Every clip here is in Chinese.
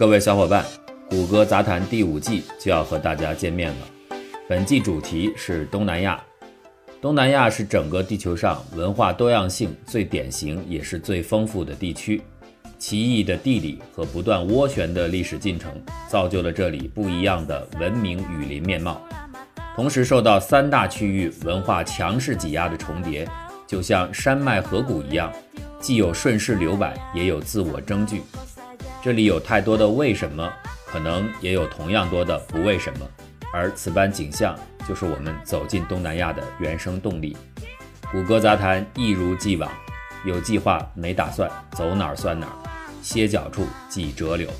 各位小伙伴，谷歌杂谈第五季就要和大家见面了。本季主题是东南亚。东南亚是整个地球上文化多样性最典型也是最丰富的地区。奇异的地理和不断涡旋的历史进程，造就了这里不一样的文明雨林面貌。同时受到三大区域文化强势挤压的重叠，就像山脉河谷一样，既有顺势流摆，也有自我争据。这里有太多的为什么，可能也有同样多的不为什么。而此般景象，就是我们走进东南亚的原生动力。谷歌杂谈一如既往，有计划没打算，走哪儿算哪儿，歇脚处即折柳。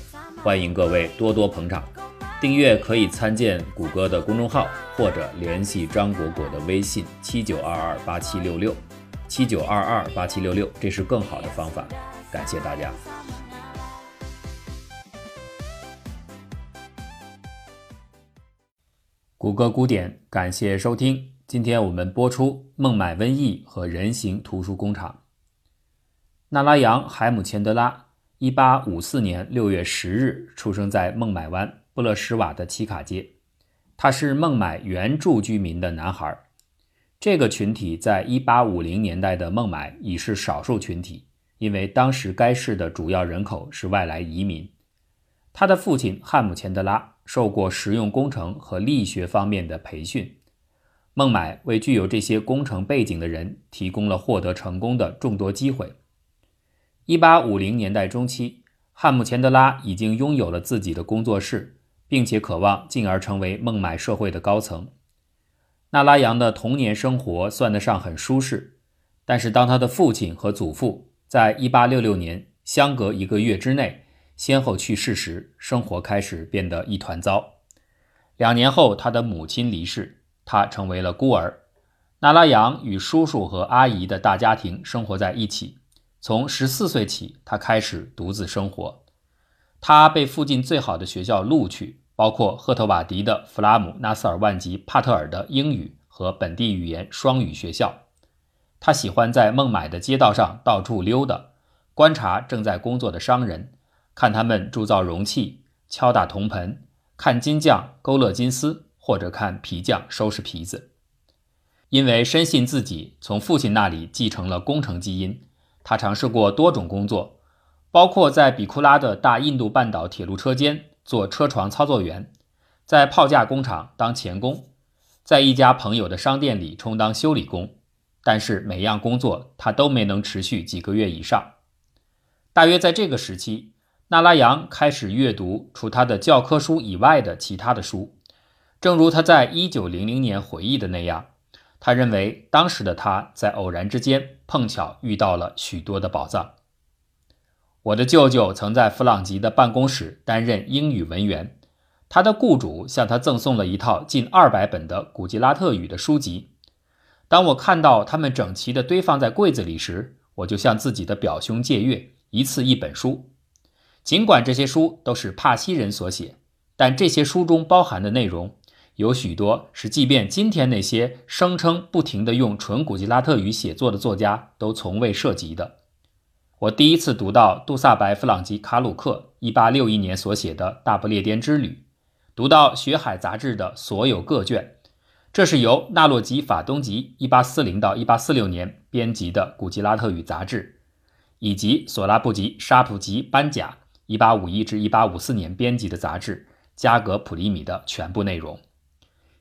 欢迎各位多多捧场。订阅可以参见谷歌的公众号，或者联系张果果的微信七九二二八七六六七九二二八七六六，这是更好的方法。感谢大家。谷歌古典，感谢收听。今天我们播出孟买瘟疫和人形图书工厂。纳拉扬·海姆钱德拉，一八五四年六月十日出生在孟买湾。布勒什瓦的奇卡街，他是孟买原住居民的男孩。这个群体在1850年代的孟买已是少数群体，因为当时该市的主要人口是外来移民。他的父亲汉姆钱德拉受过实用工程和力学方面的培训。孟买为具有这些工程背景的人提供了获得成功的众多机会。1850年代中期，汉姆钱德拉已经拥有了自己的工作室。并且渴望进而成为孟买社会的高层。纳拉扬的童年生活算得上很舒适，但是当他的父亲和祖父在1866年相隔一个月之内先后去世时，生活开始变得一团糟。两年后，他的母亲离世，他成为了孤儿。纳拉扬与叔叔和阿姨的大家庭生活在一起。从十四岁起，他开始独自生活。他被附近最好的学校录取。包括赫特瓦迪的弗拉姆纳斯尔万吉帕特尔的英语和本地语言双语学校。他喜欢在孟买的街道上到处溜达，观察正在工作的商人，看他们铸造容器、敲打铜盆，看金匠勾勒金丝，或者看皮匠收拾皮子。因为深信自己从父亲那里继承了工程基因，他尝试过多种工作，包括在比库拉的大印度半岛铁路车间。做车床操作员，在炮架工厂当钳工，在一家朋友的商店里充当修理工，但是每样工作他都没能持续几个月以上。大约在这个时期，纳拉扬开始阅读除他的教科书以外的其他的书。正如他在一九零零年回忆的那样，他认为当时的他在偶然之间碰巧遇到了许多的宝藏。我的舅舅曾在弗朗吉的办公室担任英语文员，他的雇主向他赠送了一套近二百本的古吉拉特语的书籍。当我看到他们整齐地堆放在柜子里时，我就向自己的表兄借阅，一次一本书。尽管这些书都是帕西人所写，但这些书中包含的内容有许多是，即便今天那些声称不停地用纯古吉拉特语写作的作家都从未涉及的。我第一次读到杜萨白·弗朗吉卡鲁克1861年所写的《大不列颠之旅》，读到《学海》杂志的所有各卷，这是由纳洛吉·法东吉1840到1846年编辑的古吉拉特语杂志，以及索拉布吉·沙普吉班贾1851至1854年编辑的杂志《加格普里米》的全部内容。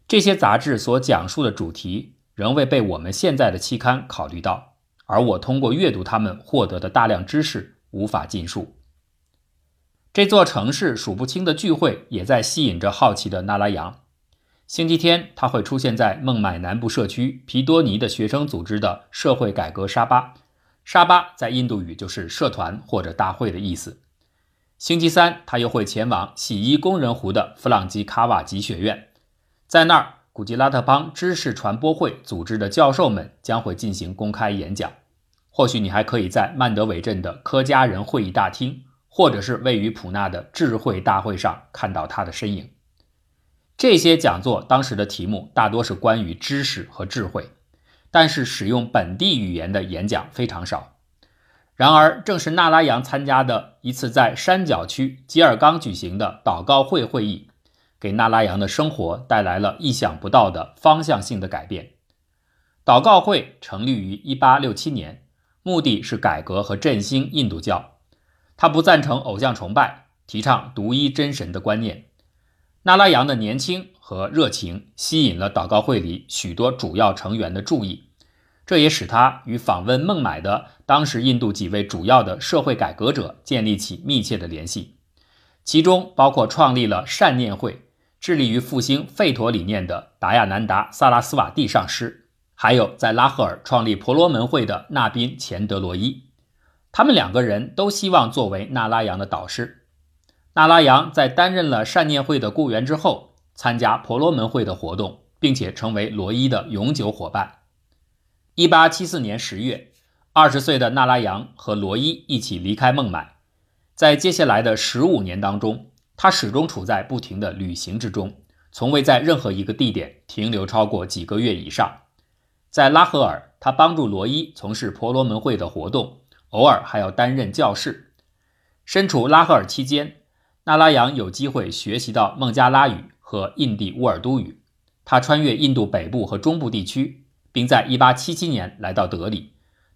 这些杂志所讲述的主题仍未被我们现在的期刊考虑到。而我通过阅读他们获得的大量知识无法尽数。这座城市数不清的聚会也在吸引着好奇的纳拉扬。星期天，他会出现在孟买南部社区皮多尼的学生组织的社会改革沙巴。沙巴在印度语就是社团或者大会的意思。星期三，他又会前往洗衣工人湖的弗朗基卡瓦吉学院，在那儿。古吉拉特邦知识传播会组织的教授们将会进行公开演讲。或许你还可以在曼德韦镇的科加人会议大厅，或者是位于普纳的智慧大会上看到他的身影。这些讲座当时的题目大多是关于知识和智慧，但是使用本地语言的演讲非常少。然而，正是纳拉扬参加的一次在山脚区吉尔冈举行的祷告会会议，给纳拉扬的生活带来了意想不到的方向性的改变。祷告会成立于1867年，目的是改革和振兴印度教。他不赞成偶像崇拜，提倡独一真神的观念。纳拉扬的年轻和热情吸引了祷告会里许多主要成员的注意。这也使他与访问孟买的当时印度几位主要的社会改革者建立起密切的联系，其中包括创立了善念会、致力于复兴吠陀理念的达亚南达·萨拉斯瓦蒂上师，还有在拉赫尔创立婆罗门会的纳宾·钱德罗伊。他们两个人都希望作为纳拉扬的导师。纳拉扬在担任了善念会的雇员之后，参加婆罗门会的活动，并且成为罗伊的永久伙伴。一八七四年十月，二十岁的纳拉扬和罗伊一起离开孟买。在接下来的十五年当中，他始终处在不停的旅行之中，从未在任何一个地点停留超过几个月以上。在拉合尔，他帮助罗伊从事婆罗门会的活动，偶尔还要担任教士。身处拉合尔期间，纳拉扬有机会学习到孟加拉语和印地乌尔都语。他穿越印度北部和中部地区。并在1877年来到德里，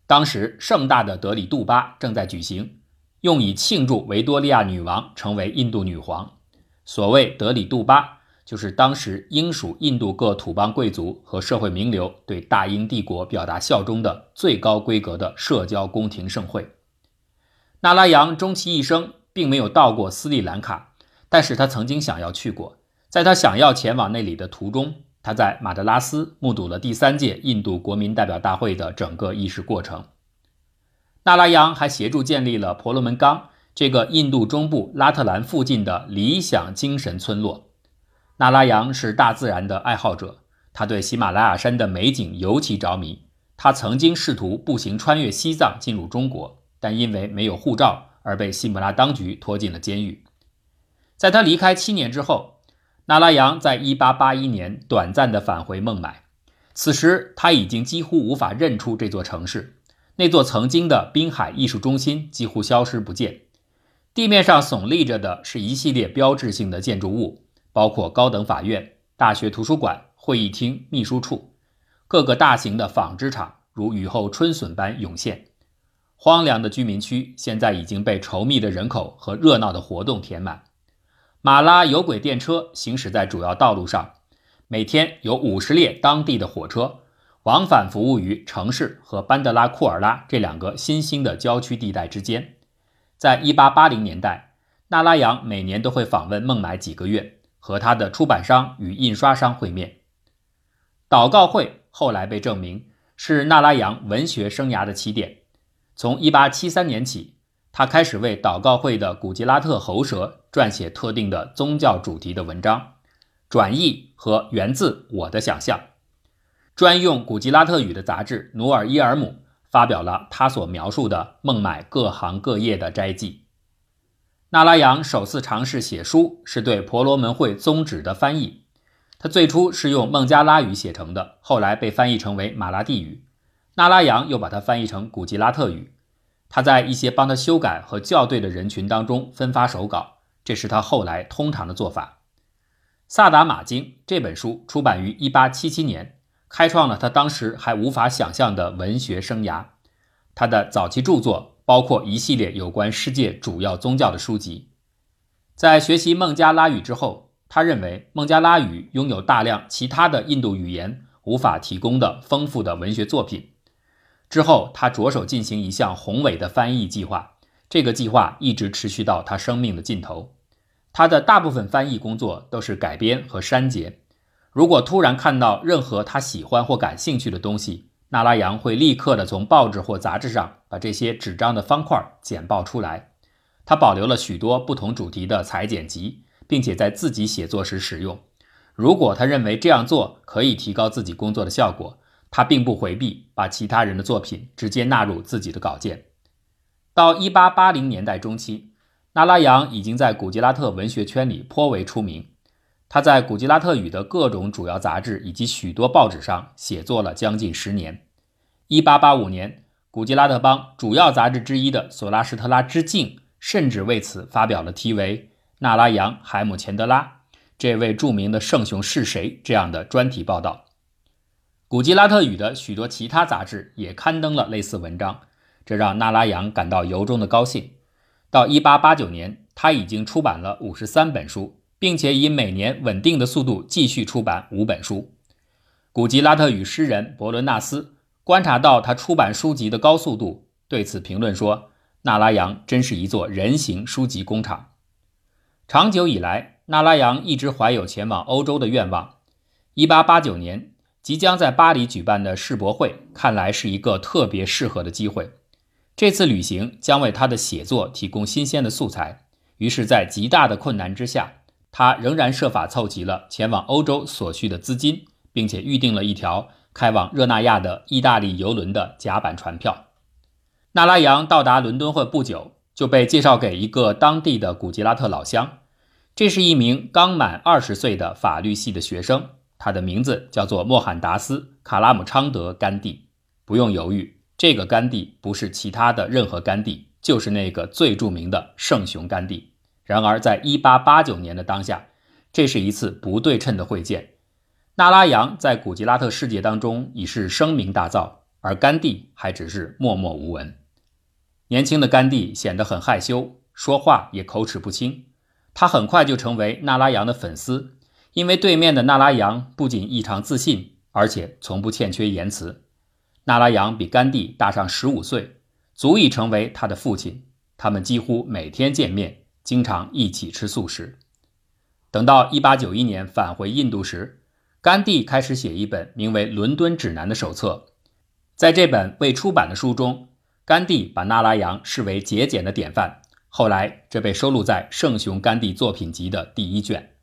当时盛大的德里杜巴正在举行，用以庆祝维多利亚女王成为印度女皇。所谓德里杜巴，就是当时英属印度各土邦贵族和社会名流对大英帝国表达效忠的最高规格的社交宫廷盛会。纳拉扬终其一生并没有到过斯里兰卡，但是他曾经想要去过，在他想要前往那里的途中。他在马德拉斯目睹了第三届印度国民代表大会的整个议事过程。纳拉扬还协助建立了婆罗门冈这个印度中部拉特兰附近的理想精神村落。纳拉扬是大自然的爱好者，他对喜马拉雅山的美景尤其着迷。他曾经试图步行穿越西藏进入中国，但因为没有护照而被西姆拉当局拖进了监狱。在他离开七年之后。纳拉扬在1881年短暂地返回孟买，此时他已经几乎无法认出这座城市。那座曾经的滨海艺术中心几乎消失不见，地面上耸立着的是一系列标志性的建筑物，包括高等法院、大学图书馆、会议厅、秘书处，各个大型的纺织厂如雨后春笋般涌现。荒凉的居民区现在已经被稠密的人口和热闹的活动填满。马拉有轨电车行驶在主要道路上，每天有五十列当地的火车往返服务于城市和班德拉库尔拉这两个新兴的郊区地带之间。在一八八零年代，纳拉扬每年都会访问孟买几个月，和他的出版商与印刷商会面。祷告会后来被证明是纳拉扬文学生涯的起点。从一八七三年起。他开始为祷告会的古吉拉特喉舌撰写特定的宗教主题的文章，转译和源自我的想象。专用古吉拉特语的杂志《努尔伊尔姆》发表了他所描述的孟买各行各业的斋记。纳拉扬首次尝试写书是对婆罗门会宗旨的翻译，他最初是用孟加拉语写成的，后来被翻译成为马拉地语，纳拉扬又把它翻译成古吉拉特语。他在一些帮他修改和校对的人群当中分发手稿，这是他后来通常的做法。《萨达马经》这本书出版于1877年，开创了他当时还无法想象的文学生涯。他的早期著作包括一系列有关世界主要宗教的书籍。在学习孟加拉语之后，他认为孟加拉语拥有大量其他的印度语言无法提供的丰富的文学作品。之后，他着手进行一项宏伟的翻译计划。这个计划一直持续到他生命的尽头。他的大部分翻译工作都是改编和删节。如果突然看到任何他喜欢或感兴趣的东西，纳拉扬会立刻的从报纸或杂志上把这些纸张的方块剪报出来。他保留了许多不同主题的裁剪集，并且在自己写作时使用。如果他认为这样做可以提高自己工作的效果。他并不回避，把其他人的作品直接纳入自己的稿件。到1880年代中期，纳拉扬已经在古吉拉特文学圈里颇为出名。他在古吉拉特语的各种主要杂志以及许多报纸上写作了将近十年。1885年，古吉拉特邦主要杂志之一的《索拉什特拉之境》甚至为此发表了题为《纳拉扬·海姆钱德拉这位著名的圣雄是谁》这样的专题报道。古吉拉特语的许多其他杂志也刊登了类似文章，这让纳拉扬感到由衷的高兴。到1889年，他已经出版了53本书，并且以每年稳定的速度继续出版五本书。古吉拉特语诗人伯伦纳斯观察到他出版书籍的高速度，对此评论说：“纳拉扬真是一座人形书籍工厂。”长久以来，纳拉扬一直怀有前往欧洲的愿望。1889年。即将在巴黎举办的世博会，看来是一个特别适合的机会。这次旅行将为他的写作提供新鲜的素材。于是，在极大的困难之下，他仍然设法凑齐了前往欧洲所需的资金，并且预定了一条开往热那亚的意大利游轮的甲板船票。纳拉扬到达伦敦后不久，就被介绍给一个当地的古吉拉特老乡，这是一名刚满二十岁的法律系的学生。他的名字叫做莫罕达斯·卡拉姆昌德·甘地。不用犹豫，这个甘地不是其他的任何甘地，就是那个最著名的圣雄甘地。然而，在1889年的当下，这是一次不对称的会见。纳拉扬在古吉拉特世界当中已是声名大噪，而甘地还只是默默无闻。年轻的甘地显得很害羞，说话也口齿不清。他很快就成为纳拉扬的粉丝。因为对面的纳拉扬不仅异常自信，而且从不欠缺言辞。纳拉扬比甘地大上十五岁，足以成为他的父亲。他们几乎每天见面，经常一起吃素食。等到1891年返回印度时，甘地开始写一本名为《伦敦指南》的手册。在这本未出版的书中，甘地把纳拉扬视为节俭的典范。后来，这被收录在《圣雄甘地作品集》的第一卷。